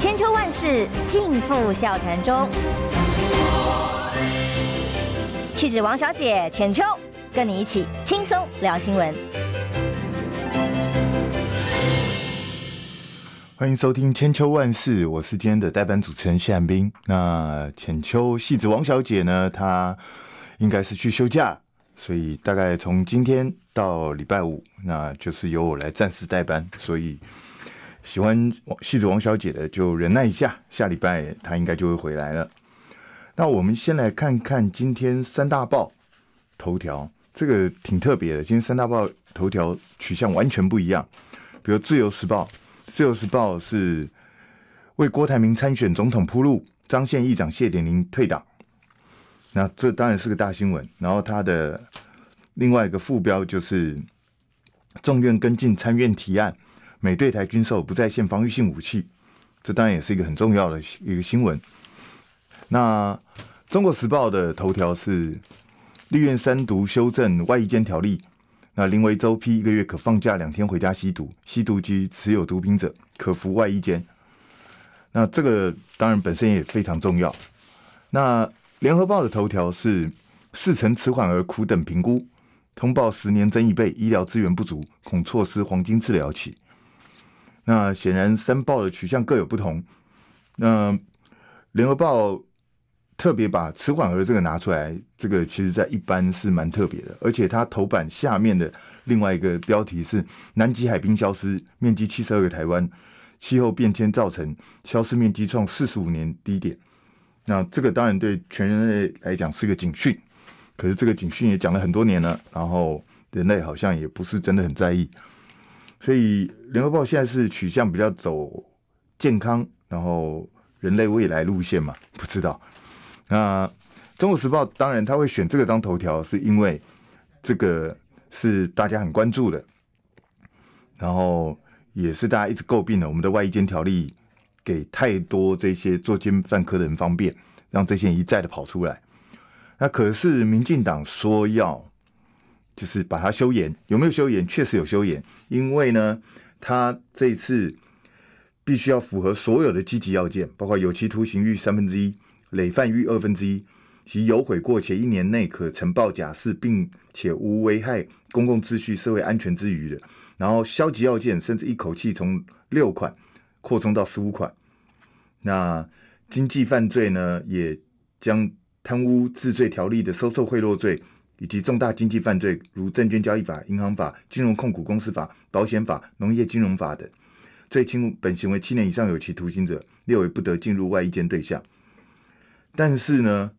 千秋万世尽付笑谈中。气质王小姐浅秋，跟你一起轻松聊新闻。欢迎收听《千秋万世》，我是今天的代班主持人谢汉斌。那浅秋戏子王小姐呢？她应该是去休假，所以大概从今天到礼拜五，那就是由我来暂时代班。所以喜欢王戏子王小姐的就忍耐一下，下礼拜她应该就会回来了。那我们先来看看今天三大报头条，这个挺特别的。今天三大报头条取向完全不一样，比如《自由时报》。自由时报是为郭台铭参选总统铺路，张县议长谢点林退党，那这当然是个大新闻。然后他的另外一个副标就是众院跟进参院提案，美对台军售不再限防御性武器，这当然也是一个很重要的一个新闻。那中国时报的头条是立院三读修正外役监条例。那林为洲批一个月可放假两天回家吸毒，吸毒及持有毒品者可服外役监。那这个当然本身也非常重要。那联合报的头条是事成迟缓而苦等评估，通报十年增一倍，医疗资源不足，恐错失黄金治疗期。那显然三报的取向各有不同。那联合报。特别把迟缓儿这个拿出来，这个其实在一般是蛮特别的，而且它头版下面的另外一个标题是“南极海冰消失，面积七十二个台湾，气候变迁造成消失面积创四十五年低点”。那这个当然对全人类来讲是个警讯，可是这个警讯也讲了很多年了，然后人类好像也不是真的很在意，所以联合报现在是取向比较走健康，然后人类未来路线嘛，不知道。那《中国时报》当然他会选这个当头条，是因为这个是大家很关注的，然后也是大家一直诟病的。我们的外衣间条例给太多这些作奸犯科的人方便，让这些人一再的跑出来。那可是民进党说要就是把它修严，有没有修严？确实有修严，因为呢，他这一次必须要符合所有的积极要件，包括有期徒刑逾三分之一。累犯逾二分之一，其有悔过且一年内可呈报假释，并且无危害公共秩序、社会安全之余的，然后消极要件甚至一口气从六款扩充到十五款。那经济犯罪呢，也将贪污治罪条例的收受贿赂罪，以及重大经济犯罪如证券交易法、银行法、金融控股公司法、保险法、农业金融法等，最轻本行为七年以上有期徒刑者，列为不得进入外役监对象。但是呢，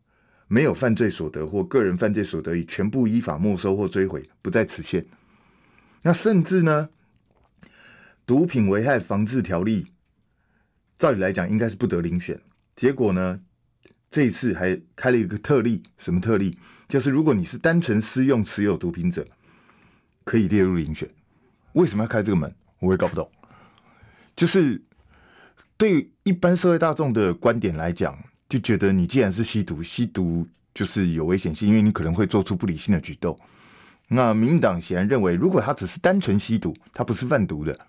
没有犯罪所得或个人犯罪所得已全部依法没收或追回，不在此限。那甚至呢，毒品危害防治条例，照理来讲应该是不得遴选。结果呢，这一次还开了一个特例，什么特例？就是如果你是单纯私用持有毒品者，可以列入遴选。为什么要开这个门？我也搞不懂。就是对一般社会大众的观点来讲。就觉得你既然是吸毒，吸毒就是有危险性，因为你可能会做出不理性的举动。那民进党显然认为，如果他只是单纯吸毒，他不是贩毒的，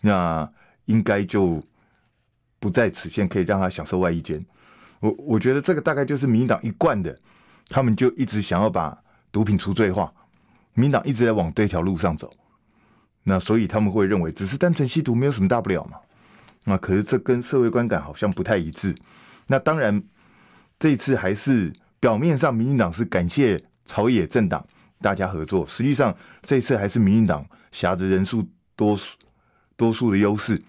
那应该就不在此限，可以让他享受外衣监。我我觉得这个大概就是民进党一贯的，他们就一直想要把毒品除罪化，民党一直在往这条路上走。那所以他们会认为，只是单纯吸毒没有什么大不了嘛。那可是这跟社会观感好像不太一致。那当然，这一次还是表面上，民进党是感谢朝野政党大家合作，实际上这一次还是民进党挟着人数多数多数的优势，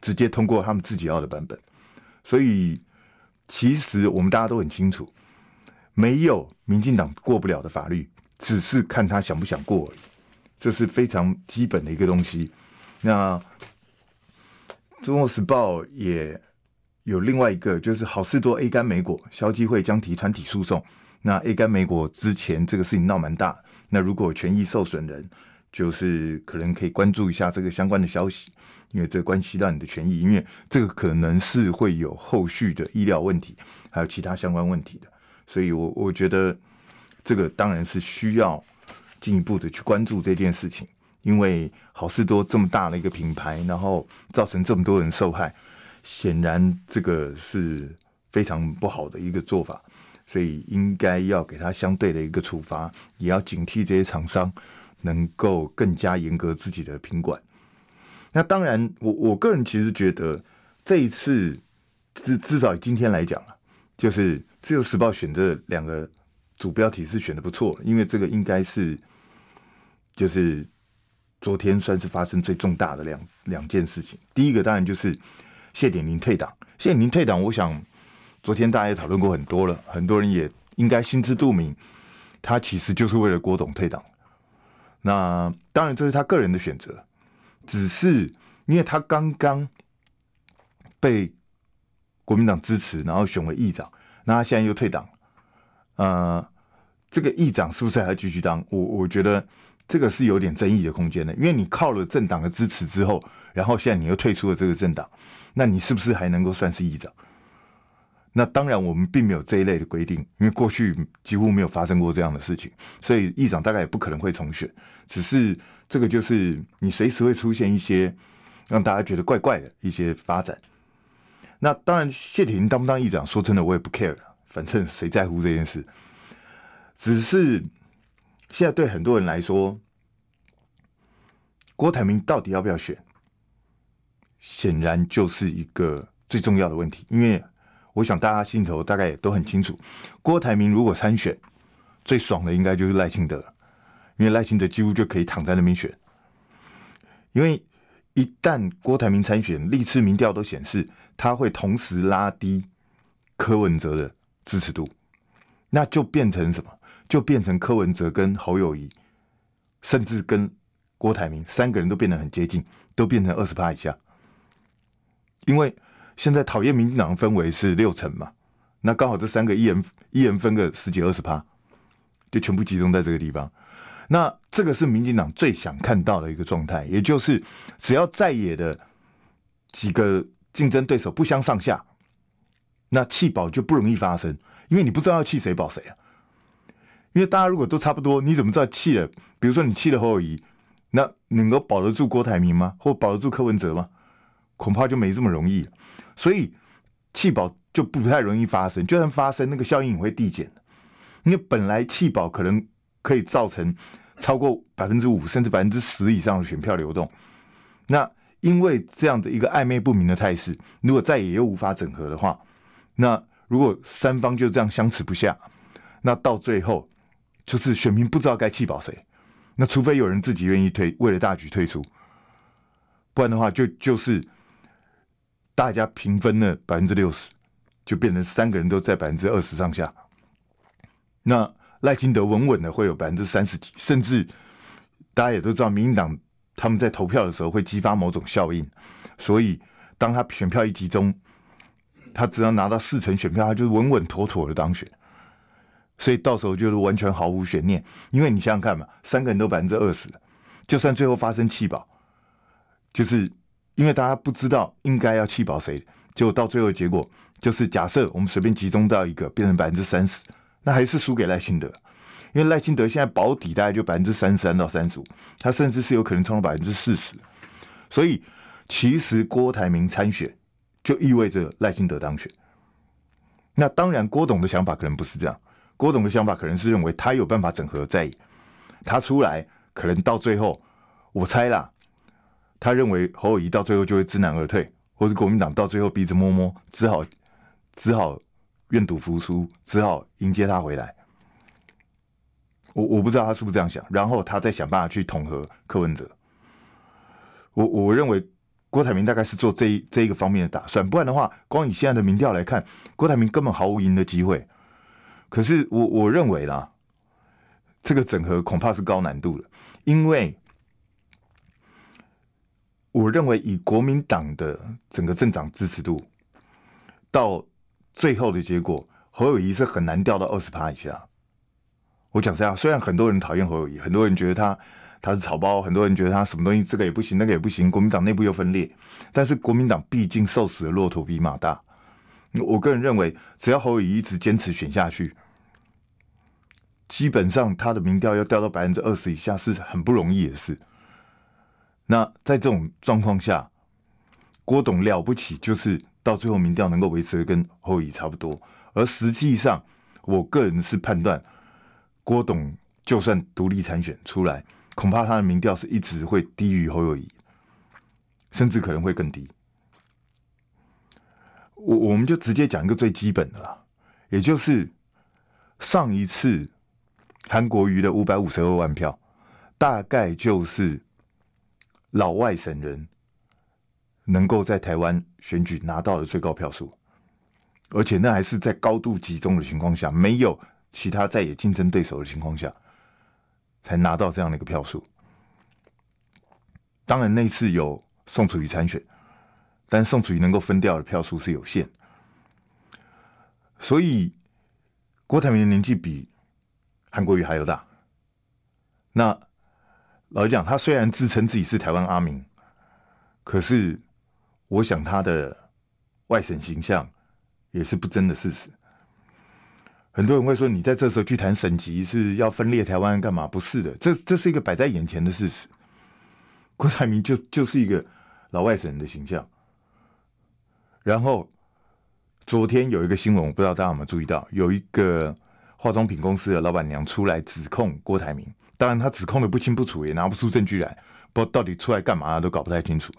直接通过他们自己要的版本。所以，其实我们大家都很清楚，没有民进党过不了的法律，只是看他想不想过而已。这是非常基本的一个东西。那《中国时报》也。有另外一个就是好事多 A 肝莓果消基会将提团体诉讼。那 A 肝莓果之前这个事情闹蛮大，那如果权益受损人，就是可能可以关注一下这个相关的消息，因为这关系到你的权益，因为这个可能是会有后续的医疗问题，还有其他相关问题的。所以我我觉得这个当然是需要进一步的去关注这件事情，因为好事多这么大的一个品牌，然后造成这么多人受害。显然这个是非常不好的一个做法，所以应该要给他相对的一个处罚，也要警惕这些厂商能够更加严格自己的品管。那当然，我我个人其实觉得这一次至至少今天来讲啊，就是《自由时报》选这两个主标题是选的不错，因为这个应该是就是昨天算是发生最重大的两两件事情。第一个当然就是谢点林退党，谢点林退党，我想昨天大家也讨论过很多了，很多人也应该心知肚明，他其实就是为了郭董退党。那当然这是他个人的选择。只是因为他刚刚被国民党支持，然后选为议长，那他现在又退党，呃，这个议长是不是还要继续当？我我觉得这个是有点争议的空间的，因为你靠了政党的支持之后，然后现在你又退出了这个政党，那你是不是还能够算是议长？那当然我们并没有这一类的规定，因为过去几乎没有发生过这样的事情，所以议长大概也不可能会重选，只是。这个就是你随时会出现一些让大家觉得怪怪的一些发展。那当然，谢铁鑫当不当议长，说真的，我也不 care，反正谁在乎这件事？只是现在对很多人来说，郭台铭到底要不要选，显然就是一个最重要的问题。因为我想大家心头大概也都很清楚，郭台铭如果参选，最爽的应该就是赖清德。因为赖清德几乎就可以躺在那边选，因为一旦郭台铭参选，历次民调都显示他会同时拉低柯文哲的支持度，那就变成什么？就变成柯文哲跟侯友谊，甚至跟郭台铭三个人都变得很接近，都变成二十趴以下。因为现在讨厌民进党的氛围是六成嘛，那刚好这三个一人一人分个十几二十趴，就全部集中在这个地方。那这个是民进党最想看到的一个状态，也就是只要在野的几个竞争对手不相上下，那弃保就不容易发生，因为你不知道要弃谁保谁啊。因为大家如果都差不多，你怎么知道弃了？比如说你弃了侯友宜，那能够保得住郭台铭吗？或保得住柯文哲吗？恐怕就没这么容易。所以弃保就不太容易发生，就算发生，那个效应也会递减。因为本来弃保可能可以造成。超过百分之五甚至百分之十以上的选票流动，那因为这样的一个暧昧不明的态势，如果再也又无法整合的话，那如果三方就这样相持不下，那到最后就是选民不知道该弃保谁，那除非有人自己愿意退，为了大局退出，不然的话就就是大家平分了百分之六十，就变成三个人都在百分之二十上下，那。赖清德稳稳的会有百分之三十几，甚至大家也都知道，民进党他们在投票的时候会激发某种效应，所以当他选票一集中，他只要拿到四成选票，他就稳稳妥妥的当选。所以到时候就是完全毫无悬念，因为你想想看嘛，三个人都百分之二十，就算最后发生弃保，就是因为大家不知道应该要弃保谁，结果到最后结果就是假设我们随便集中到一个变成百分之三十。那还是输给赖清德，因为赖清德现在保底大概就百分之三十三到三十五，他甚至是有可能冲到百分之四十，所以其实郭台铭参选就意味着赖清德当选。那当然，郭董的想法可能不是这样，郭董的想法可能是认为他有办法整合在，他出来可能到最后，我猜啦，他认为侯友谊到最后就会知难而退，或者国民党到最后鼻子摸摸，只好只好。愿赌服输，只好迎接他回来。我我不知道他是不是这样想，然后他再想办法去统合柯文哲。我我认为郭台铭大概是做这一这一个方面的打算，不然的话，光以现在的民调来看，郭台铭根本毫无赢的机会。可是我我认为啦，这个整合恐怕是高难度的，因为我认为以国民党的整个政党支持度到。最后的结果，侯友谊是很难掉到二十趴以下。我讲实话，虽然很多人讨厌侯友宜，很多人觉得他他是草包，很多人觉得他什么东西这个也不行，那个也不行，国民党内部又分裂。但是国民党毕竟瘦死的骆驼比马大。我个人认为，只要侯友宜一直坚持选下去，基本上他的民调要掉到百分之二十以下是很不容易的事。那在这种状况下，郭董了不起，就是到最后民调能够维持的跟侯友宜差不多。而实际上，我个人是判断，郭董就算独立参选出来，恐怕他的民调是一直会低于侯友宜，甚至可能会更低。我我们就直接讲一个最基本的啦，也就是上一次韩国瑜的五百五十二万票，大概就是老外省人。能够在台湾选举拿到的最高票数，而且那还是在高度集中的情况下，没有其他在野竞争对手的情况下，才拿到这样的一个票数。当然那次有宋楚瑜参选，但宋楚瑜能够分掉的票数是有限，所以郭台铭的年纪比韩国瑜还要大。那老实讲，他虽然自称自己是台湾阿明，可是。我想他的外省形象也是不争的事实。很多人会说，你在这时候去谈省级是要分裂台湾干嘛？不是的，这这是一个摆在眼前的事实。郭台铭就就是一个老外省人的形象。然后昨天有一个新闻，我不知道大家有没有注意到，有一个化妆品公司的老板娘出来指控郭台铭，当然他指控的不清不楚，也拿不出证据来，不知道到底出来干嘛，都搞不太清楚。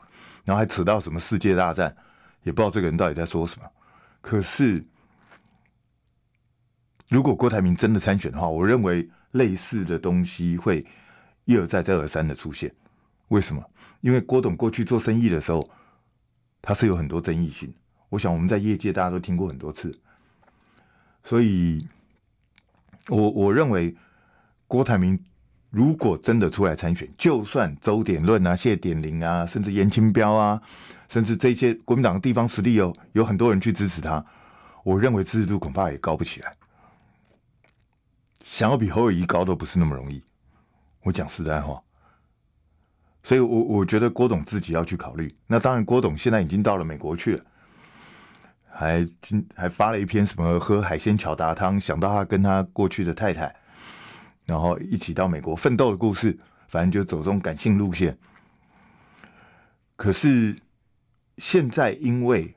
然后还扯到什么世界大战，也不知道这个人到底在说什么。可是，如果郭台铭真的参选的话，我认为类似的东西会一而再、再而三的出现。为什么？因为郭董过去做生意的时候，他是有很多争议性。我想我们在业界大家都听过很多次，所以我我认为郭台铭。如果真的出来参选，就算周点论啊、谢点林啊，甚至严清标啊，甚至这些国民党的地方实力有有很多人去支持他，我认为支持度恐怕也高不起来。想要比侯友谊高都不是那么容易，我讲实在话。所以我，我觉得郭董自己要去考虑。那当然，郭董现在已经到了美国去了，还今还发了一篇什么喝海鲜巧达汤，想到他跟他过去的太太。然后一起到美国奋斗的故事，反正就走这种感性路线。可是现在因为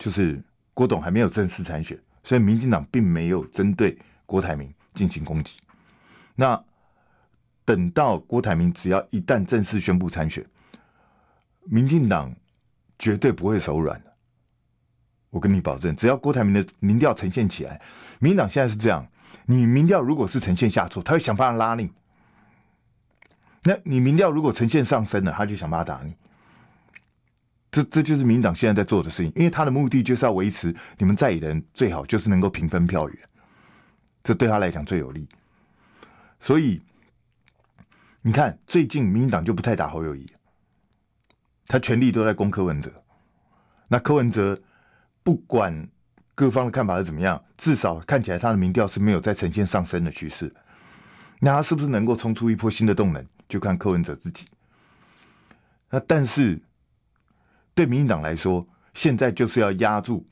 就是郭董还没有正式参选，所以民进党并没有针对郭台铭进行攻击。那等到郭台铭只要一旦正式宣布参选，民进党绝对不会手软的。我跟你保证，只要郭台铭的民调呈现起来，民进党现在是这样。你民调如果是呈现下挫，他会想办法拉你；那你民调如果呈现上升了，他就想办法打你。这这就是民进党现在在做的事情，因为他的目的就是要维持你们在野的人最好就是能够平分票源，这对他来讲最有利。所以你看，最近民进党就不太打侯友谊，他全力都在攻柯文哲。那柯文哲不管。各方的看法是怎么样？至少看起来他的民调是没有再呈现上升的趋势。那他是不是能够冲出一波新的动能？就看柯文哲自己。那但是对民进党来说，现在就是要压住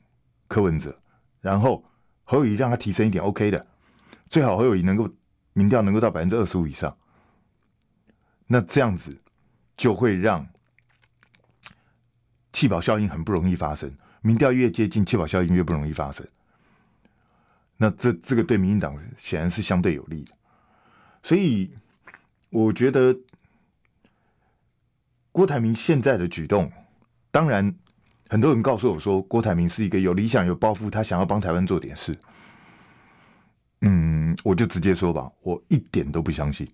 柯文哲，然后侯友谊让他提升一点 OK 的，最好侯友宜能够民调能够到百分之二十五以上。那这样子就会让弃保效应很不容易发生。民调越接近，弃保效应越不容易发生。那这这个对民进党显然是相对有利，所以我觉得郭台铭现在的举动，当然很多人告诉我说郭台铭是一个有理想、有抱负，他想要帮台湾做点事。我就直接说吧，我一点都不相信。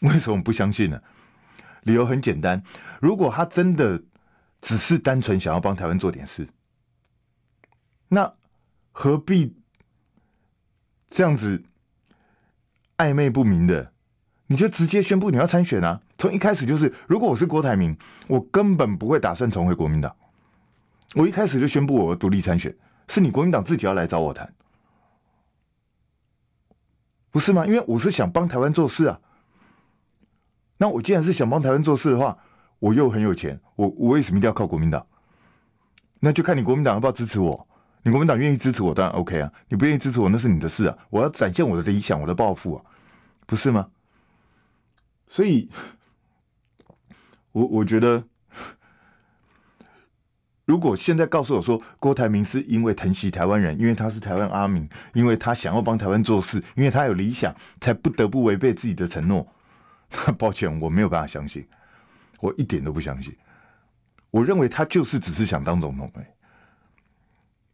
为什么不相信呢？理由很简单，如果他真的。只是单纯想要帮台湾做点事，那何必这样子暧昧不明的？你就直接宣布你要参选啊！从一开始就是，如果我是郭台铭，我根本不会打算重回国民党。我一开始就宣布我独立参选，是你国民党自己要来找我谈，不是吗？因为我是想帮台湾做事啊。那我既然是想帮台湾做事的话，我又很有钱，我我为什么一定要靠国民党？那就看你国民党要不要支持我。你国民党愿意支持我，当然 OK 啊。你不愿意支持我，那是你的事啊。我要展现我的理想，我的抱负啊，不是吗？所以，我我觉得如果现在告诉我说郭台铭是因为疼惜台湾人，因为他是台湾阿明，因为他想要帮台湾做事，因为他有理想，才不得不违背自己的承诺，那 抱歉，我没有办法相信，我一点都不相信。我认为他就是只是想当总统哎，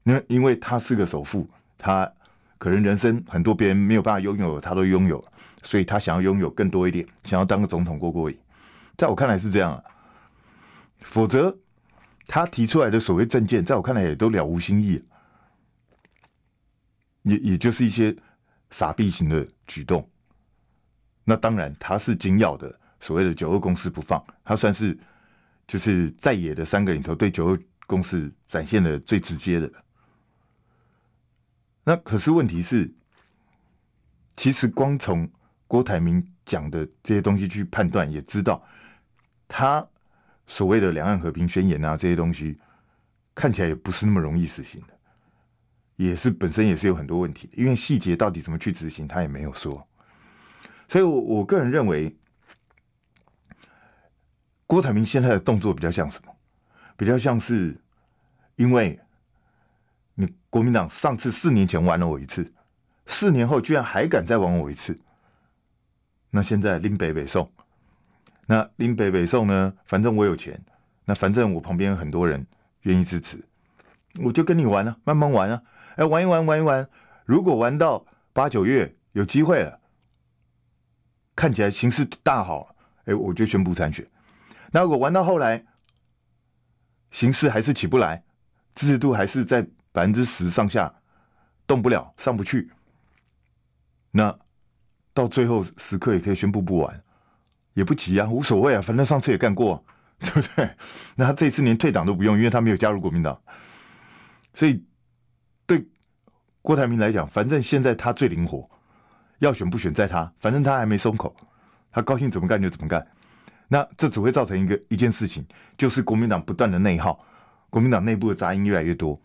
那因为他是个首富，他可能人生很多别人没有办法拥有，他都拥有，所以他想要拥有更多一点，想要当个总统过过瘾。在我看来是这样啊，否则他提出来的所谓政见，在我看来也都了无新意，也也就是一些傻逼型的举动。那当然，他是紧咬的所谓的九二共识不放，他算是就是在野的三个里头对九二共识展现的最直接的。那可是问题是，其实光从郭台铭讲的这些东西去判断，也知道。他所谓的两岸和平宣言啊，这些东西看起来也不是那么容易实行的，也是本身也是有很多问题，因为细节到底怎么去执行，他也没有说。所以我，我我个人认为，郭台铭现在的动作比较像什么？比较像是，因为你国民党上次四年前玩了我一次，四年后居然还敢再玩我一次，那现在拎北北送。那林北北宋呢？反正我有钱，那反正我旁边有很多人愿意支持，我就跟你玩啊，慢慢玩啊，哎，玩一玩，玩一玩。如果玩到八九月有机会了，看起来形势大好，哎，我就宣布参选。那如果玩到后来，形势还是起不来，支持度还是在百分之十上下，动不了，上不去，那到最后时刻也可以宣布不玩。也不急啊，无所谓啊，反正上次也干过，对不对？那他这次连退党都不用，因为他没有加入国民党，所以对郭台铭来讲，反正现在他最灵活，要选不选在他，反正他还没松口，他高兴怎么干就怎么干。那这只会造成一个一件事情，就是国民党不断的内耗，国民党内部的杂音越来越多。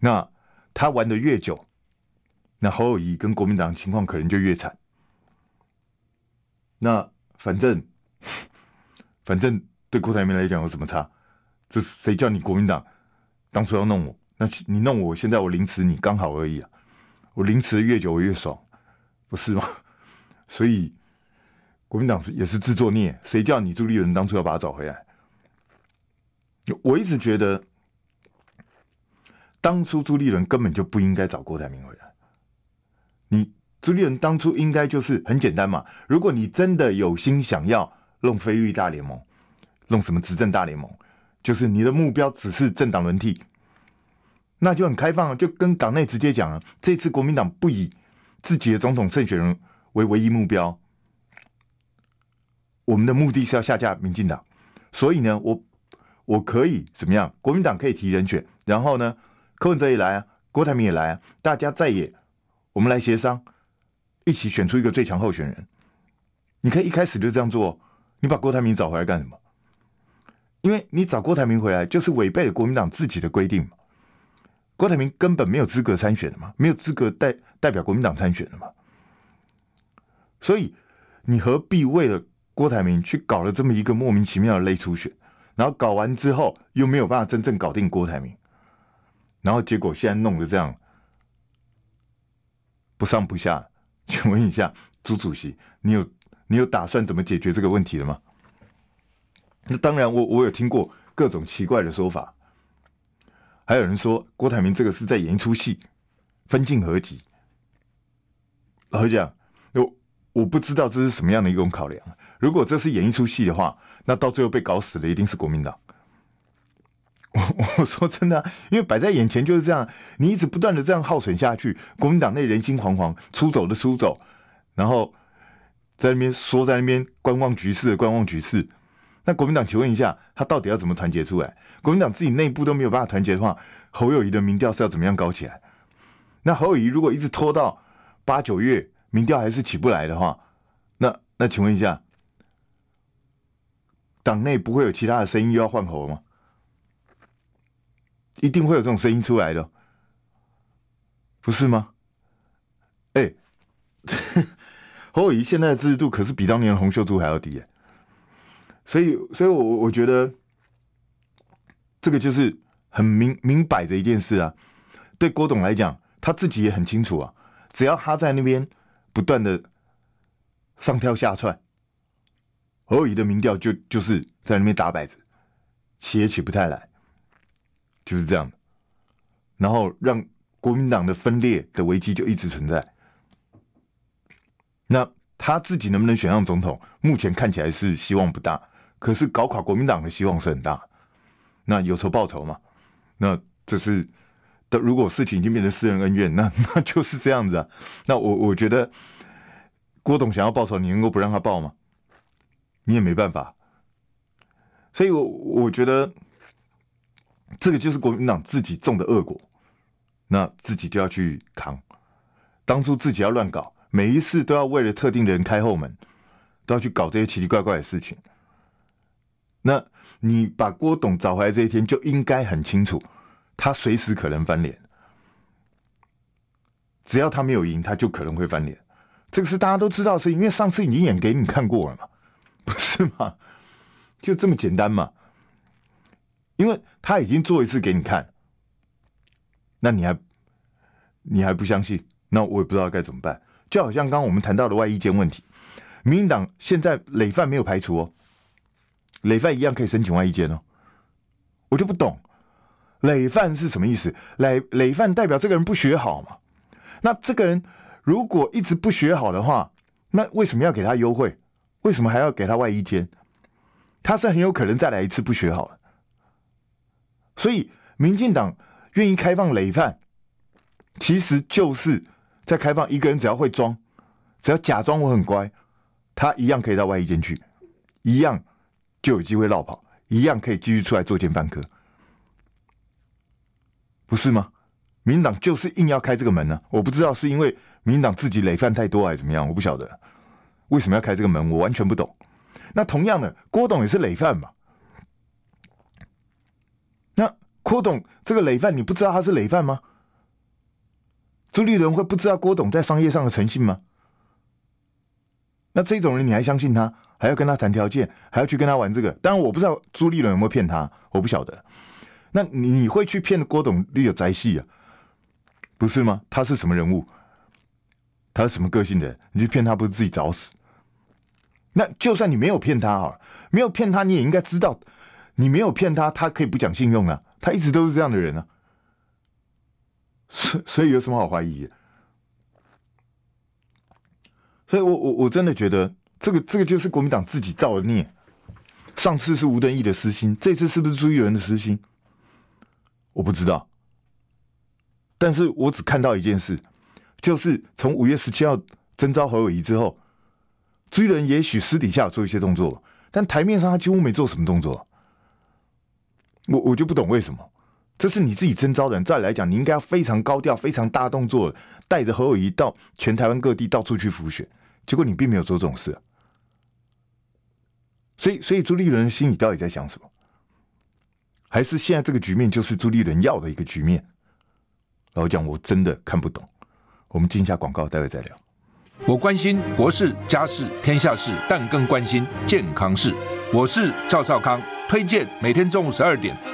那他玩的越久，那侯友谊跟国民党情况可能就越惨。那反正。反正对郭台铭来讲有什么差？这谁叫你国民党当初要弄我？那你弄我，现在我凌迟你刚好而已啊！我凌迟越久我越爽，不是吗？所以国民党是也是自作孽。谁叫你朱立伦当初要把他找回来？我一直觉得，当初朱立伦根本就不应该找郭台铭回来。你朱立伦当初应该就是很简单嘛。如果你真的有心想要。弄非绿大联盟，弄什么执政大联盟？就是你的目标只是政党轮替，那就很开放，就跟党内直接讲了。这次国民党不以自己的总统胜选人为唯一目标，我们的目的是要下架民进党。所以呢，我我可以怎么样？国民党可以提人选，然后呢，柯文哲也来啊，郭台铭也来啊，大家再也，我们来协商，一起选出一个最强候选人。你可以一开始就这样做。你把郭台铭找回来干什么？因为你找郭台铭回来，就是违背了国民党自己的规定嘛。郭台铭根本没有资格参选的嘛，没有资格代代表国民党参选的嘛。所以你何必为了郭台铭去搞了这么一个莫名其妙的类初选，然后搞完之后又没有办法真正搞定郭台铭，然后结果现在弄得这样不上不下。请问一下朱主席，你有？你有打算怎么解决这个问题了吗？那当然我，我有听过各种奇怪的说法，还有人说郭台铭这个是在演一出戏，分进合击。老实讲，我我不知道这是什么样的一种考量。如果这是演一出戏的话，那到最后被搞死的一定是国民党。我我说真的，因为摆在眼前就是这样，你一直不断的这样耗损下去，国民党内人心惶惶，出走的出走，然后。在那边说，在那边观望局势的观望局势，那国民党请问一下，他到底要怎么团结出来？国民党自己内部都没有办法团结的话，侯友谊的民调是要怎么样搞起来？那侯友谊如果一直拖到八九月，民调还是起不来的话，那那请问一下，党内不会有其他的声音又要换侯吗？一定会有这种声音出来的，不是吗？哎、侯友宜现在的支持度可是比当年洪秀柱还要低耶，所以，所以我我觉得这个就是很明明摆着一件事啊。对郭董来讲，他自己也很清楚啊。只要他在那边不断的上跳下窜，侯友宜的民调就就是在那边打摆子，起也起不太来，就是这样。然后让国民党的分裂的危机就一直存在。那他自己能不能选上总统？目前看起来是希望不大，可是搞垮国民党的希望是很大。那有仇报仇嘛？那这是。的，如果事情已经变成私人恩怨，那 那就是这样子啊。那我我觉得，郭董想要报仇，你能够不让他报吗？你也没办法。所以，我我觉得，这个就是国民党自己种的恶果，那自己就要去扛。当初自己要乱搞，每一次都要为了特定的人开后门，都要去搞这些奇奇怪怪的事情。那你把郭董找回来这一天，就应该很清楚。他随时可能翻脸，只要他没有赢，他就可能会翻脸。这个是大家都知道的事情，因为上次已经演给你看过了嘛，不是吗？就这么简单嘛。因为他已经做一次给你看，那你还你还不相信？那我也不知道该怎么办。就好像刚刚我们谈到的外衣间问题，民进党现在累犯没有排除哦，累犯一样可以申请外衣间哦，我就不懂。累犯是什么意思？累累犯代表这个人不学好嘛？那这个人如果一直不学好的话，那为什么要给他优惠？为什么还要给他外衣间？他是很有可能再来一次不学好了。所以，民进党愿意开放累犯，其实就是在开放一个人，只要会装，只要假装我很乖，他一样可以到外衣间去，一样就有机会落跑，一样可以继续出来作奸犯科。不是吗？民党就是硬要开这个门呢、我不知道是因为民党自己累犯太多还是怎么样，我不晓得为什么要开这个门，我完全不懂。那同样的，郭董也是累犯嘛。那郭董这个累犯，你不知道他是累犯吗？朱立伦会不知道郭董在商业上的诚信吗？那这种人你还相信他？还要跟他谈条件，还要去跟他玩这个？当然我不知道朱立伦有没有骗他，我不晓得。那你会去骗郭董立有宅系啊？不是吗？他是什么人物？他是什么个性的？你去骗他，不是自己找死？那就算你没有骗他啊，没有骗他，你也应该知道，你没有骗他，他可以不讲信用啊。他一直都是这样的人啊。所 所以有什么好怀疑？所以我我我真的觉得，这个这个就是国民党自己造的孽。上次是吴敦义的私心，这次是不是朱一伦的私心？我不知道，但是我只看到一件事，就是从五月十七号征召侯友谊之后，朱一伦也许私底下做一些动作，但台面上他几乎没做什么动作。我我就不懂为什么，这是你自己征召的人，再来讲，你应该要非常高调、非常大动作，带着侯友宜到全台湾各地到处去浮选，结果你并没有做这种事，所以，所以朱立伦心里到底在想什么？还是现在这个局面就是朱立伦要的一个局面。老蒋，我真的看不懂。我们进一下广告，待会再聊。我关心国事、家事、天下事，但更关心健康事。我是赵少康，推荐每天中午十二点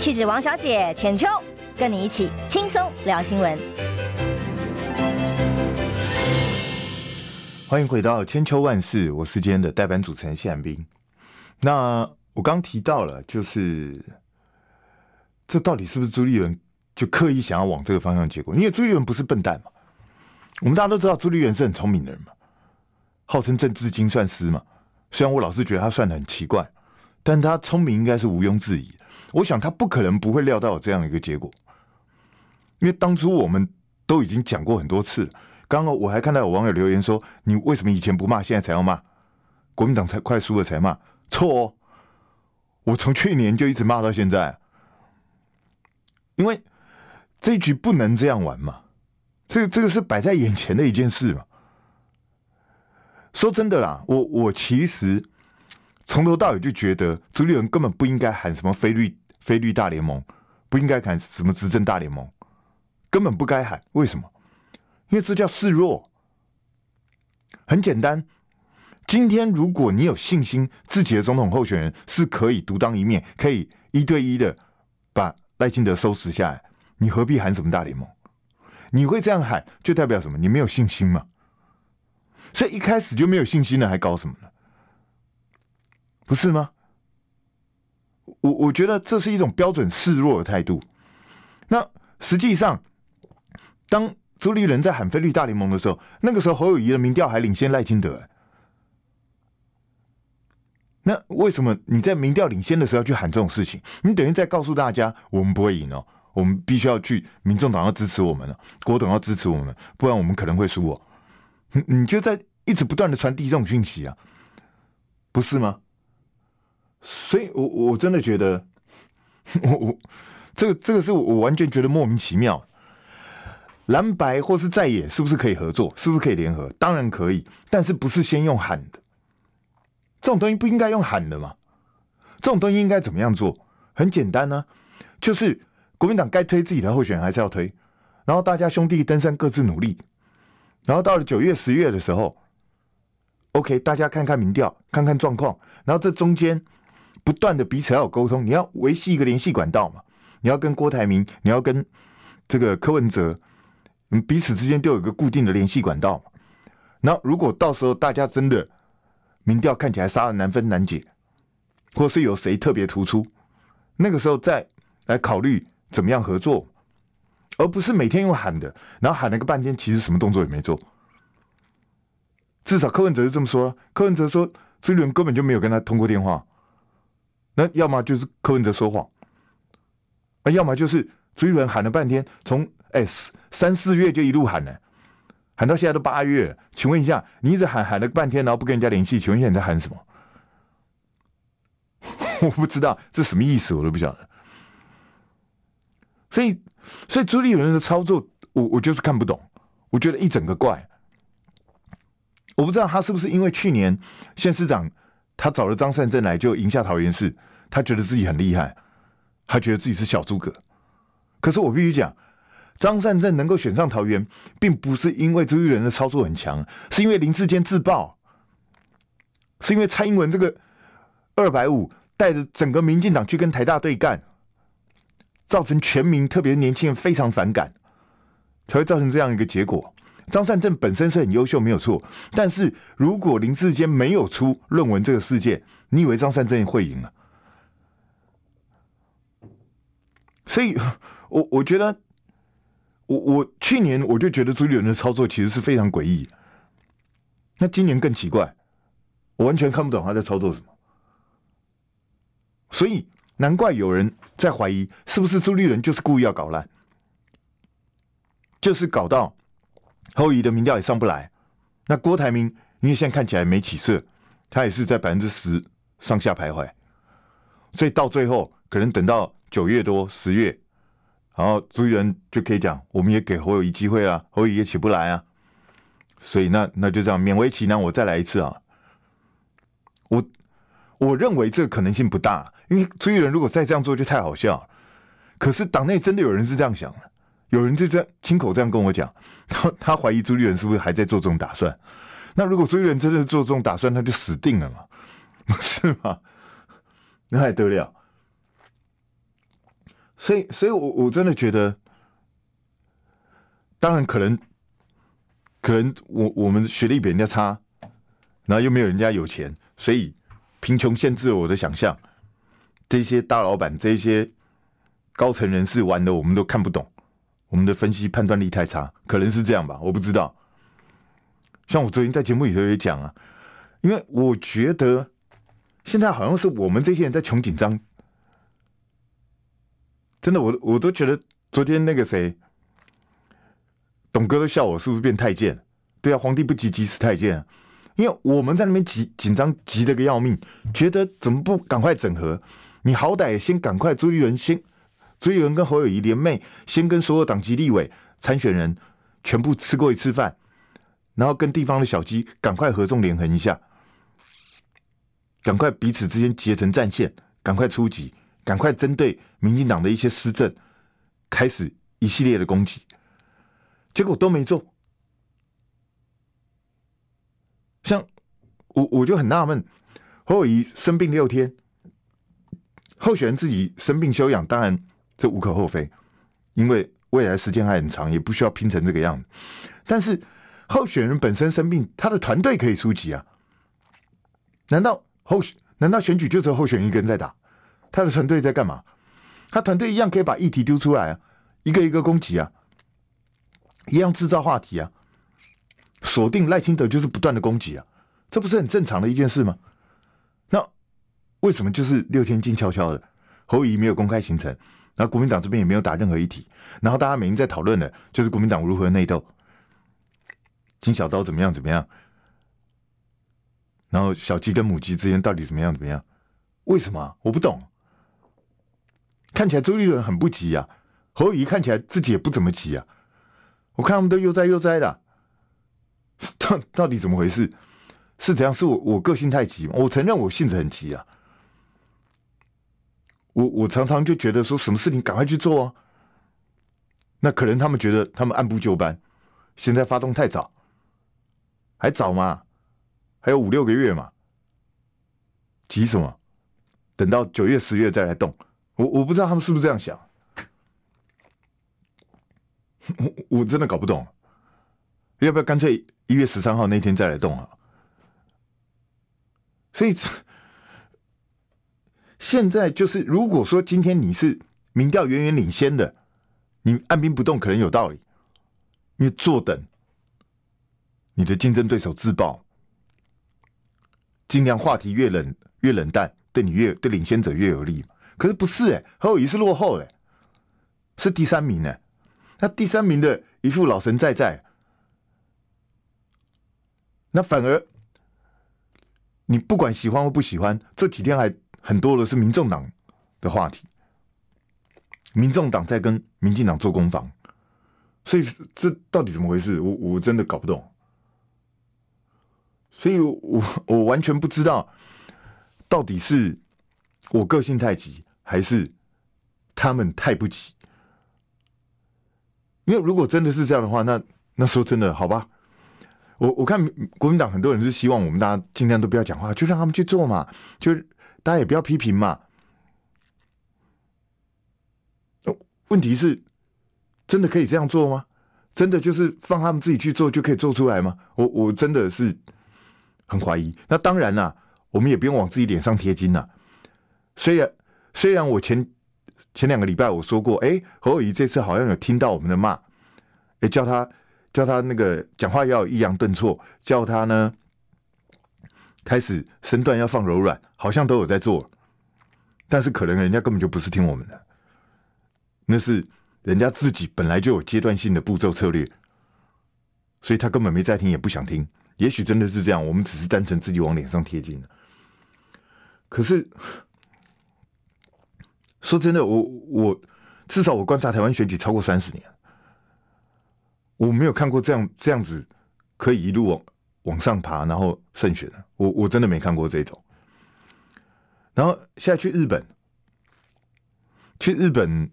气质王小姐浅秋，跟你一起轻松聊新闻。欢迎回到千秋万世，我是今天的代班主持人谢汉斌。那。我刚提到了，就是这到底是不是朱立伦就刻意想要往这个方向结果？因为朱立伦不是笨蛋嘛，我们大家都知道朱立伦是很聪明的人嘛，号称政治精算师嘛。虽然我老是觉得他算得很奇怪，但他聪明应该是毋庸置疑。我想他不可能不会料到有这样一个结果，因为当初我们都已经讲过很多次了。刚刚我还看到有网友留言说：“你为什么以前不骂，现在才要骂？国民党才快输了才骂？”错哦。我从去年就一直骂到现在，因为这一局不能这样玩嘛？这个这个是摆在眼前的一件事嘛。说真的啦，我我其实从头到尾就觉得朱立伦根本不应该喊什么非绿非绿大联盟，不应该喊什么执政大联盟，根本不该喊。为什么？因为这叫示弱。很简单，今天如果你有信心自己的总统候选人是可以独当一面，可以一对一的把赖清德收拾下来，你何必喊什么大联盟？你会这样喊，就代表什么？你没有信心嘛？所以一开始就没有信心了，还搞什么？不是吗？我我觉得这是一种标准示弱的态度。那实际上，当朱立伦在喊非绿大联盟的时候，那个时候侯友谊的民调还领先赖清德。那为什么你在民调领先的时候去喊这种事情？你等于在告诉大家，我们不会赢哦，我们必须要去，民众党要支持我们了，国党要支持我们，不然我们可能会输哦。你你就在一直不断的传递这种讯息啊，不是吗？所以我我真的觉得，我我这个这个是我完全觉得莫名其妙。蓝白或是在野是不是可以合作？是不是可以联合？当然可以，但是不是先用喊的？这种东西不应该用喊的嘛？这种东西应该怎么样做？很简单呢、就是国民党该推自己的候选人还是要推，然后大家兄弟登山各自努力。然后到了九月、十月的时候，OK，大家看看民调，看看状况。然后这中间不断的彼此要有沟通，你要维系一个联系管道嘛。你要跟郭台铭，你要跟这个柯文哲，彼此之间都有一个固定的联系管道嘛。那如果到时候大家真的民调看起来杀得难分难解，或是有谁特别突出，那个时候再来考虑怎么样合作。而不是每天用喊的，然后喊了个半天，其实什么动作也没做。至少柯文哲是这么说。柯文哲说，朱立伦根本就没有跟他通过电话。那要么就是柯文哲说谎，啊，要么就是朱立伦喊了半天，从哎三四月就一路喊呢，喊到现在都八月了。请问一下，你一直喊喊了半天，然后不跟人家联系，请问一下你在喊什么？我不知道这什么意思，我都不晓得。所以。所以朱立伦的操作，我我就是看不懂，我觉得一整个怪。我不知道他是不是因为去年县市长他找了张善政来就赢下桃园市，他觉得自己很厉害，他觉得自己是小诸葛。可是我必须讲，张善政能够选上桃园，并不是因为朱立伦的操作很强，是因为林志坚自爆，是因为蔡英文这个二百五带着整个民进党去跟台大对干。造成全民，特别年轻人非常反感，才会造成这样一个结果。张善政本身是很优秀，没有错。但是如果林志坚没有出论文这个事件，你以为张善政会赢啊？所以，我我觉得，我我去年我就觉得朱立伦的操作其实是非常诡异。那今年更奇怪，我完全看不懂他在操作什么。所以。难怪有人在怀疑，是不是朱立伦就是故意要搞烂，就是搞到后移的民调也上不来。那郭台铭，因为现在看起来没起色，他也是在百分之十上下徘徊。所以到最后，可能等到九月多十月，然后朱立伦就可以讲，我们也给侯友谊机会啊，侯友谊也起不来啊。所以那那就这样，勉为其难，我再来一次啊。我我认为这可能性不大。因为朱立伦如果再这样做就太好笑，可是党内真的有人是这样想的，有人就这样亲口这样跟我讲，他他怀疑朱立伦是不是还在做这种打算？那如果朱立伦真的做这种打算，他就死定了嘛，不 是吗？那还得了？所以，所以我我真的觉得，当然可能，可能我我们学历比人家差，然后又没有人家有钱，所以贫穷限制了我的想象。这些大老板、这些高层人士玩的，我们都看不懂。我们的分析判断力太差，可能是这样吧，我不知道。像我昨天在节目里头也讲啊，因为我觉得现在好像是我们这些人在穷紧张。真的，我我都觉得昨天那个谁，董哥都笑我是不是变太监？对啊，皇帝不急急死太监啊。因为我们在那边急紧张，急得个要命，觉得怎么不赶快整合？你好歹先赶快，朱立伦先朱立伦跟侯友宜联袂，先跟所有党籍立委参选人全部吃过一次饭，然后跟地方的小鸡赶快合纵连横一下，赶快彼此之间结成战线，赶快出击，赶快针对民进党的一些施政开始一系列的攻击，结果都没做。像我我就很纳闷，侯友宜生病六天，候选人自己生病休养，当然。这无可厚非，因为未来时间还很长，也不需要拼成这个样子。但是候选人本身生病，他的团队可以出击啊？难道候选难道选举就只有候选人一个人在打？他的团队在干嘛？他团队一样可以把议题丢出来啊，一个一个攻击啊，一样制造话题啊，锁定赖清德就是不断的攻击啊，这不是很正常的一件事吗？那为什么就是六天静悄悄的，侯友宜没有公开行程？然后国民党这边也没有打任何议题，然后大家每天在讨论的就是国民党如何内斗，金小刀怎么样怎么样，然后小鸡跟母鸡之间到底怎么样怎么样？为什么？我不懂。看起来周立伦很不急啊，侯友看起来自己也不怎么急啊，我看他们都悠哉悠哉的，到到底怎么回事？是怎样？是我我个性太急吗？我承认我性子很急啊。我我常常就觉得说什么事情赶快去做啊，那可能他们觉得他们按部就班，现在发动太早，还早吗？还有五六个月嘛，急什么？等到九月十月再来动，我我不知道他们是不是这样想，我我真的搞不懂，要不要干脆一月十三号那天再来动啊？所以。现在就是，如果说今天你是民调远远领先的，你按兵不动可能有道理，因为坐等你的竞争对手自爆，尽量话题越冷越冷淡，对你越对领先者越有利。可是不是哎、欸，侯友宜是落后哎、是第三名呢、那第三名的一副老神在在，那反而你不管喜欢或不喜欢，这几天还。很多的是民众党的话题，民众党在跟民进党做攻防，所以这到底怎么回事？我我真的搞不懂，所以我我完全不知道到底是我个性太急，还是他们太不急。因为如果真的是这样的话，那那说真的，好吧，我我看国民党很多人是希望我们大家尽量都不要讲话，就让他们去做嘛，就。大家也不要批评嘛。问题是，真的可以这样做吗？真的就是放他们自己去做就可以做出来吗？我我真的是很怀疑。那当然啦，我们也不用往自己脸上贴金呐。虽然虽然我前前两个礼拜我说过，哎，侯友宜这次好像有听到我们的骂，哎，叫他叫他那个讲话要抑扬顿挫，叫他呢。开始身段要放柔软，好像都有在做，但是可能人家根本就不是听我们的，那是人家自己本来就有阶段性的步骤策略，所以他根本没在听，也不想听。也许真的是这样，我们只是单纯自己往脸上贴金。可是说真的，我我至少我观察台湾选举超过三十年，我没有看过这样这样子可以一路往。往上爬，然后胜选的。我我真的没看过这种。然后现在去日本，去日本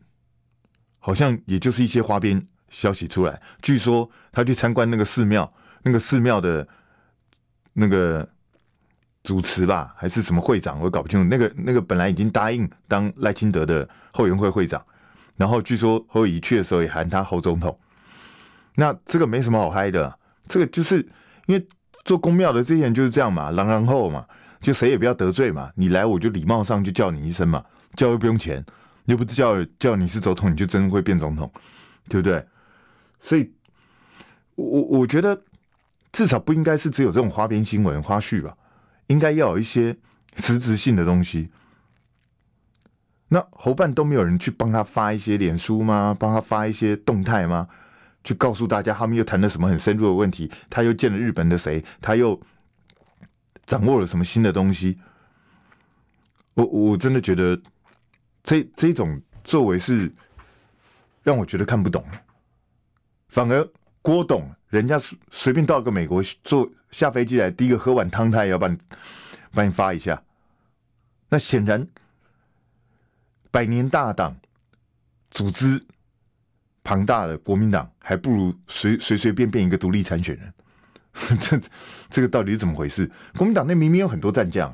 好像也就是一些花边消息出来。据说他去参观那个寺庙，那个寺庙的那个主持吧，还是什么会长，我搞不清楚。那个那个本来已经答应当赖清德的后援会会长，然后据说侯友宜去的时候也喊他侯总统。那这个没什么好嗨的，这个就是因为。做公庙的这些人就是这样嘛，狼然后嘛，就谁也不要得罪嘛。你来我就礼貌上就叫你一声嘛，叫又不用钱，又不是叫叫你是总统，你就真的会变总统，对不对？所以，我我觉得至少不应该是只有这种花边新闻花絮吧，应该要有一些实质性的东西。那侯办都没有人去帮他发一些脸书吗？帮他发一些动态吗？去告诉大家，他们又谈了什么很深入的问题？他又见了日本的谁？他又掌握了什么新的东西？我我真的觉得这这种作为是让我觉得看不懂。反而郭董，人家随便到个美国做下飞机来，第一个喝碗汤，他也要帮你帮你发一下。那显然，百年大党组织庞大的国民党，还不如随随随便便一个独立参选人。这这个到底是怎么回事？国民党内明明有很多战将。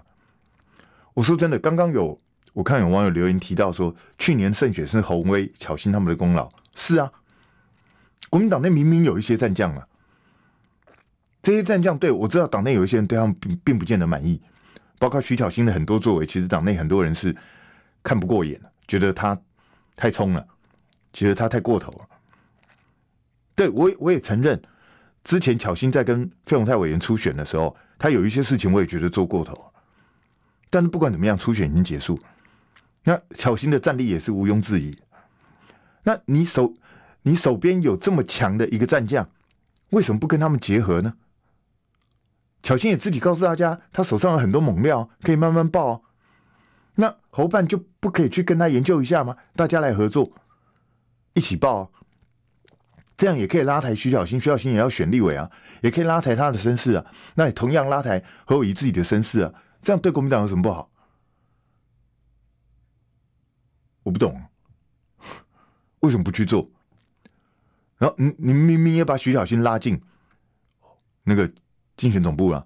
我说真的，刚刚有我看有网友留言提到说，去年胜选是侯威、巧芯他们的功劳。是啊。国民党内明明有一些战将啊，这些战将对我知道，党内有一些人对他们并并不见得满意，包括徐巧芯的很多作为，其实党内很多人是看不过眼，觉得他太冲了，觉得他太过头了。对我我也承认，之前巧芯在跟费鸿泰委员初选的时候，他有一些事情我也觉得做过头，但是不管怎么样，初选已经结束，那巧芯的战力也是毋庸置疑。那你手。你手边有这么强的一个战将，为什么不跟他们结合呢？巧芯也自己告诉大家，他手上有很多猛料，可以慢慢爆。那侯办就不可以去跟他研究一下吗？大家来合作，一起爆，这样也可以拉抬徐小新。徐小新也要选立委啊，也可以拉抬他的身世啊。那也同样拉抬侯友宜自己的身世啊，这样对国民党有什么不好？我不懂，为什么不去做？然后你你明明也把徐小新拉进那个竞选总部了，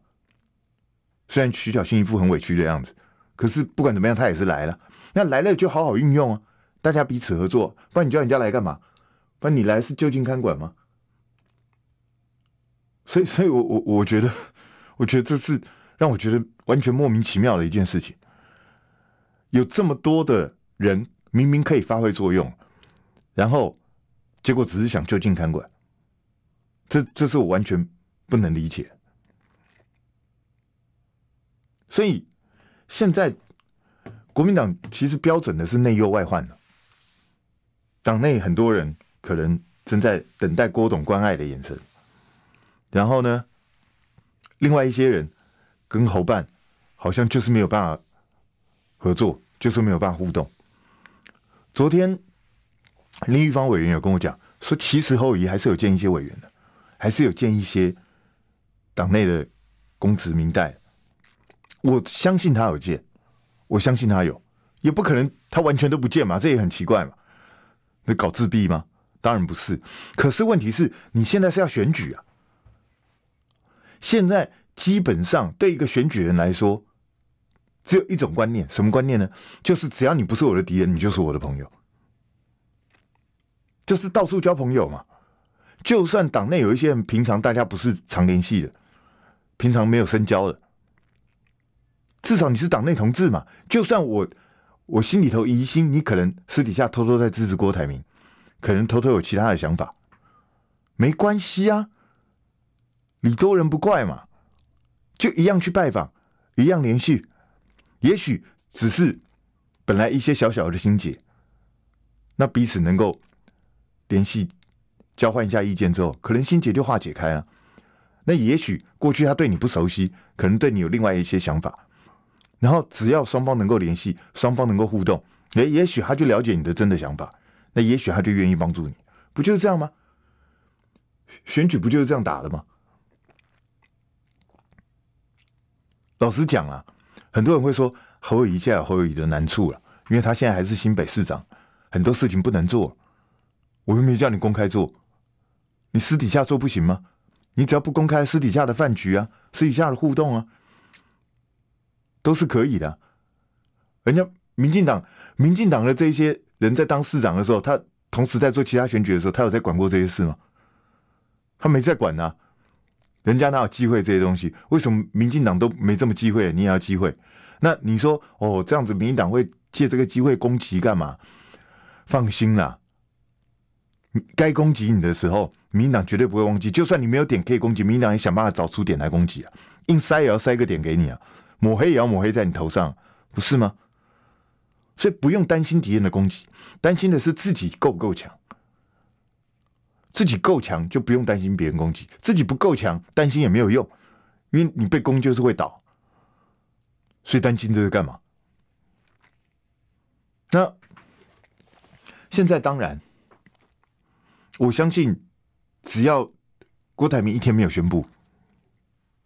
虽然徐小新一副很委屈的样子，可是不管怎么样，他也是来了。那来了就好好运用啊，大家彼此合作。不然你叫人家来干嘛？不然你来是就近看管吗？所以，所以我我我觉得，我觉得这是让我觉得完全莫名其妙的一件事情。有这么多的人明明可以发挥作用，然后。结果只是想就近看管，这这是我完全不能理解。所以现在国民党其实标准的是内忧外患了。党内很多人可能正在等待郭董关爱的眼神，然后呢，另外一些人跟侯办好像就是没有办法合作，就是没有办法互动。昨天。林玉芳委员有跟我讲说，其实侯友宜还是有见一些委员的，还是有见一些党内的公职民代。我相信他有见，我相信他有，也不可能他完全都不见嘛，这也很奇怪嘛。那搞自闭吗？当然不是。可是问题是你现在是要选举啊，现在基本上对一个选举人来说，只有一种观念，什么观念呢？就是只要你不是我的敌人，你就是我的朋友。就是到处交朋友嘛，就算党内有一些人平常大家不是常联系的，平常没有深交的，至少你是党内同志嘛。就算我我心里头疑心，你可能私底下偷偷在支持郭台铭，可能偷偷有其他的想法，没关系啊，礼多人不怪嘛，就一样去拜访，一样联系，也许只是本来一些小小的心结，那彼此能够。联系、交换一下意见之后，可能心结就化解开了。那也许过去他对你不熟悉，可能对你有另外一些想法。然后只要双方能够联系，双方能够互动，诶，也许他就了解你的真的想法。那也许他就愿意帮助你，不就是这样吗？选举不就是这样打的吗？老实讲啊，很多人会说侯友宜现在有侯友宜的难处了，因为他现在还是新北市长，很多事情不能做。我又没叫你公开做，你私底下做不行吗？你只要不公开私底下的饭局啊，私底下的互动啊，都是可以的。人家民进党、民进党的这些人在当市长的时候，他同时在做其他选举的时候，他有在管过这些事吗？他没在管呐、人家哪有机会这些东西？为什么民进党都没这么机会，你也要机会？那你说哦，这样子民进党会借这个机会攻击干嘛？放心啦。该攻击你的时候，民进党绝对不会忘记。就算你没有点可以攻击，民进党也想办法找出点来攻击啊！硬塞也要塞个点给你啊！抹黑也要抹黑在你头上，不是吗？所以不用担心敌人的攻击，担心的是自己够不够强。自己够强就不用担心别人攻击，自己不够强担心也没有用，因为你被攻就是会倒。所以担心这是干嘛？那现在当然。我相信，只要郭台铭一天没有宣布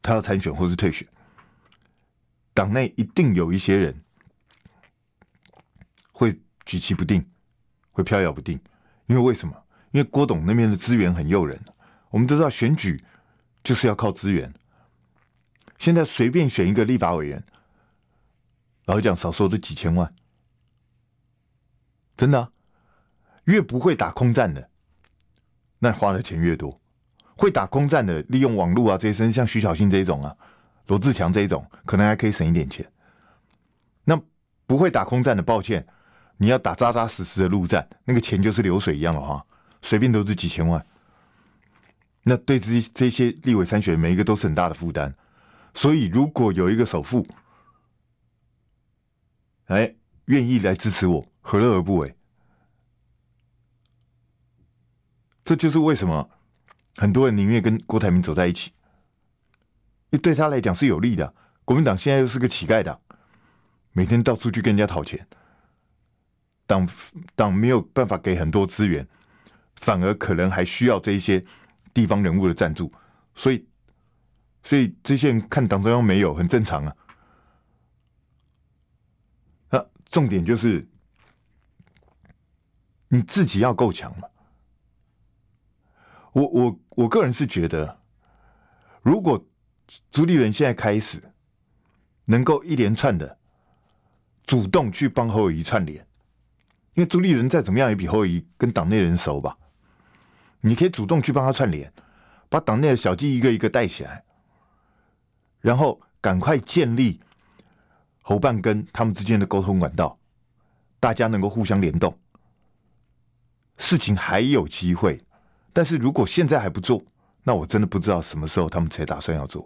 他要参选或是退选，党内一定有一些人会举棋不定，会飘摇不定。因为为什么？因为郭董那边的资源很诱人。我们都知道选举就是要靠资源。现在随便选一个立法委员，老实讲，少说都几千万，真的。越不会打空战的，那花的钱越多；会打空战的，利用网络啊这些，像徐小新这种啊，罗志强这一种，可能还可以省一点钱。那不会打空战的，抱歉，你要打扎扎实实的陆战，那个钱就是流水一样的话，随便都是几千万。那对这这些立委参选，每一个都是很大的负担。所以，如果有一个首富，哎，愿意来支持我，何乐而不为？这就是为什么很多人宁愿跟郭台铭走在一起，因为对他来讲是有利的。国民党现在又是个乞丐党，每天到处去跟人家讨钱，党党没有办法给很多资源，反而可能还需要这一些地方人物的赞助，所以。所以这些人看党中央没有很正常啊。那重点就是你自己要够强嘛。我我我个人是觉得，如果朱立伦现在开始能够一连串的主动去帮侯友谊串联，因为朱立伦再怎么样也比侯友谊跟党内人熟吧，你可以主动去帮他串联，把党内的小鸡一个一个带起来。然后赶快建立侯半跟他们之间的沟通管道，大家能够互相联动，事情还有机会。但是如果现在还不做，那我真的不知道什么时候他们才打算要做。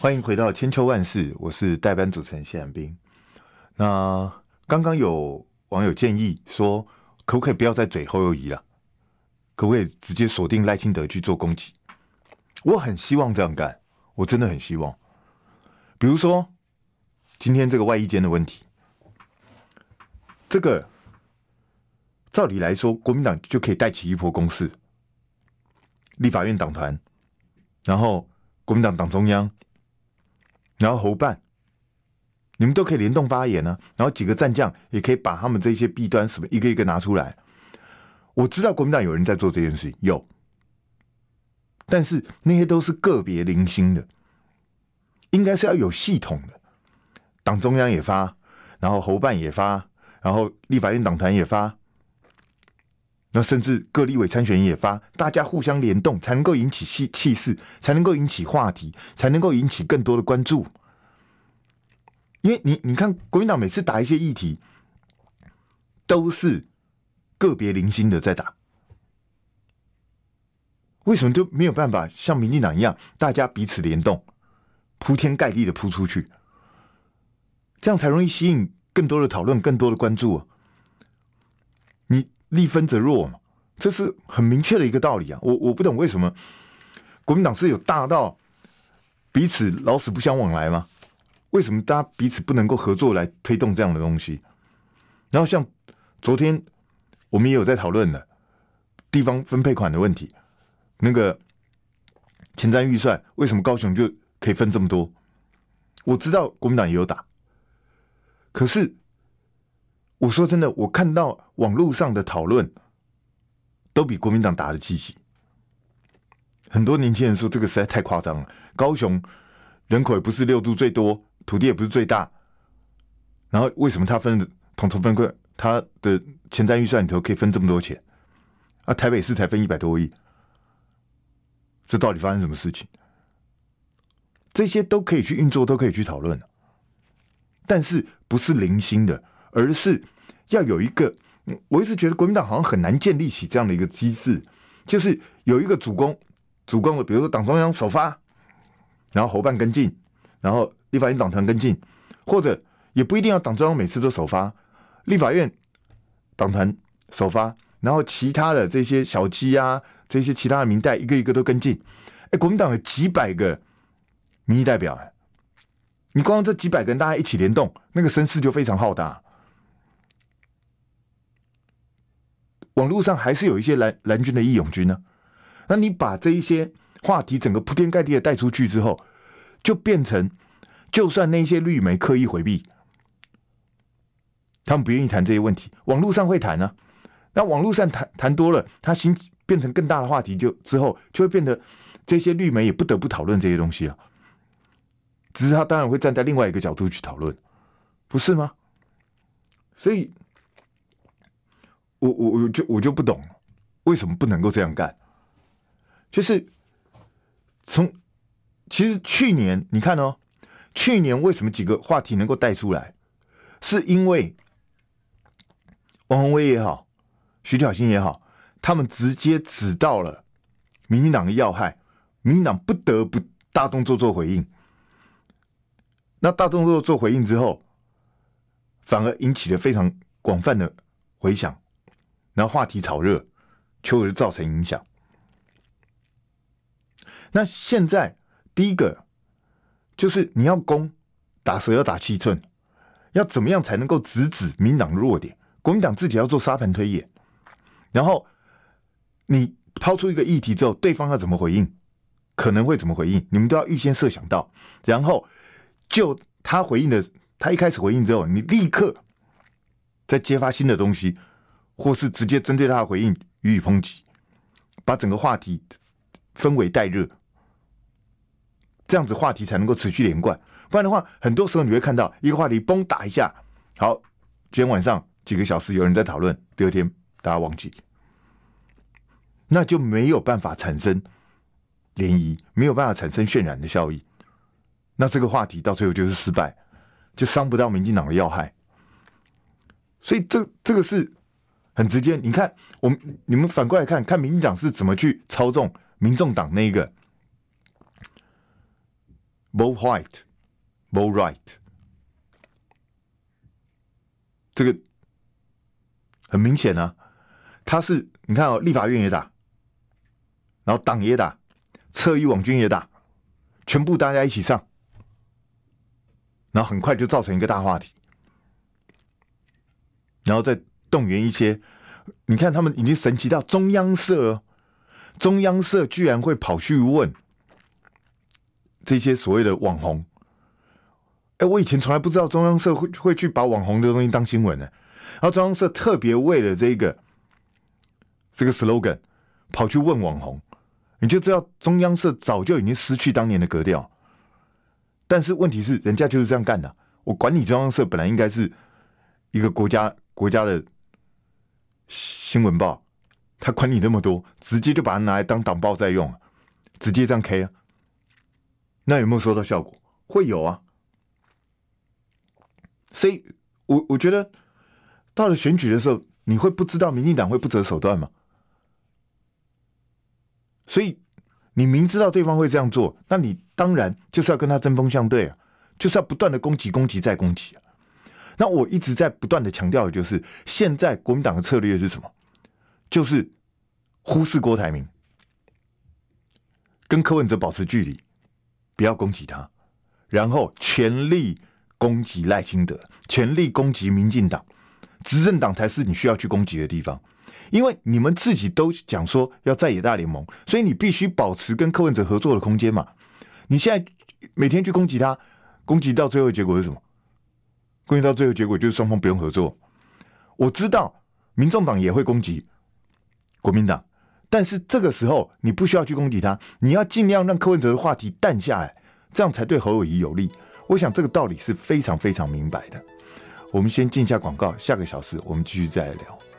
欢迎回到千秋万世，我是代班主持人谢汉斌。那刚刚有网友建议说，可不可以不要再嘴侯友宜了？可不可以直接锁定赖清德去做攻击？我很希望这样干，我真的很希望。比如说，今天这个外衣间的问题，这个照理来说，国民党就可以带起一波攻势，立法院党团，然后国民党党中央，然后侯办，你们都可以联动发言呢、然后几个战将也可以把他们这些弊端什么一个一个拿出来。我知道国民党有人在做这件事情，有，但是那些都是个别零星的，应该是要有系统的。党中央也发，然后侯办也发，然后立法院党团也发，那甚至各立委参选也发，大家互相联动，才能够引起气气势，才能够引起话题，才能够引起更多的关注。因为你你看，国民党每次打一些议题，都是。个别零星的在打，为什么就没有办法像民进党一样，大家彼此联动，铺天盖地的铺出去，这样才容易吸引更多的讨论，更多的关注啊。利分则弱嘛，这是很明确的一个道理啊。我我不懂为什么国民党是有大到彼此老死不相往来吗？为什么大家彼此不能够合作来推动这样的东西？然后像昨天。我们也有在讨论的地方分配款的问题，那个前瞻预算为什么高雄就可以分这么多？我知道国民党也有打，可是我说真的，我看到网络上的讨论都比国民党打的积极。很多年轻人说这个实在太夸张了，高雄人口也不是六度最多，土地也不是最大，然后为什么他分统筹分配？他的前瞻预算里头可以分这么多钱，啊，台北市才分一百多亿，这到底发生什么事情？这些都可以去运作，都可以去讨论，但是不是零星的，而是要有一个我一直觉得国民党好像很难建立起这样的一个机制，就是有一个主攻，主攻的，比如说党中央首发，然后侯办跟进，然后立法院党团跟进，或者也不一定要党中央每次都首发，立法院党团首发，然后其他的这些小鸡啊，这些其他的民代一个一个都跟进。哎，国民党有几百个民意代表，哎，你光这几百个人大家一起联动，那个声势就非常浩大。网络上还是有一些蓝蓝军的义勇军呢，那你把这一些话题整个铺天盖地的带出去之后，就变成，就算那些绿媒刻意回避，他们不愿意谈这些问题，网络上会谈呢。那网络上谈谈多了，它形变成更大的话题，就之后就会变得这些绿媒也不得不讨论这些东西了。只是他当然会站在另外一个角度去讨论，不是吗？所以。我我我就我就不懂，为什么不能够这样干？就是从其实去年你看哦，去年为什么几个话题能够带出来？是因为王宏威也好，徐巧芯也好，他们直接指到了民进党的要害，民进党不得不大动作做回应。那大动作做回应之后，反而引起了非常广泛的回响。然后话题炒热，就会造成影响。那现在第一个就是你要攻打蛇要打七寸，要怎么样才能够直指民党的弱点？国民党自己要做沙盘推演，然后你抛出一个议题之后，对方要怎么回应？可能会怎么回应？你们都要预先设想到，然后就他回应的，他一开始回应之后，你立刻再揭发新的东西。或是直接针对他的回应予以抨击，把整个话题氛围带热，这样子话题才能够持续连贯。不然的话，很多时候你会看到一个话题崩打一下，好，今天晚上几个小时有人在讨论，第二天大家忘记，那就没有办法产生涟漪，没有办法产生渲染的效益。那这个话题到最后就是失败，就伤不到民进党的要害。所以这这个是。很直接，你看，我们你们反过来看看民进党是怎么去操纵民众党那个 vote white vote right，这个很明显啊，他是你看哦，立法院也打，然后党也打，侧翼网军也打，全部大家一起上，然后很快就造成一个大话题，然后再。动员一些，你看他们已经神奇到中央社，中央社居然会跑去问这些所谓的网红。哎，我以前从来不知道中央社会会去把网红的东西当新闻呢。然后中央社特别为了这个这个 slogan 跑去问网红，你就知道中央社早就已经失去当年的格调。但是问题是，人家就是这样干的。我管你中央社本来应该是一个国家国家的。新闻报，他管你那么多，直接就把它拿来当党报在用，直接这样 K 啊？那有没有收到效果？会有啊。所以，我我觉得到了选举的时候，你会不知道民进党会不择手段吗？所以，你明知道对方会这样做，那你当然就是要跟他针锋相对啊，就是要不断的攻击、攻击再攻击啊。那我一直在不断的强调的就是，现在国民党的策略是什么？就是忽视郭台铭，跟柯文哲保持距离，不要攻击他，然后全力攻击赖清德，全力攻击民进党，执政党才是你需要去攻击的地方。因为你们自己都讲说要在野大联盟，所以你必须保持跟柯文哲合作的空间嘛。你现在每天去攻击他，攻击到最后结果是什么？攻击到最后结果就是双方不用合作。我知道民众党也会攻击国民党，但是这个时候你不需要去攻击他，你要尽量让柯文哲的话题淡下来，这样才对侯友谊有利。我想这个道理是非常非常明白的。我们先进一下广告，下个小时我们继续再来聊。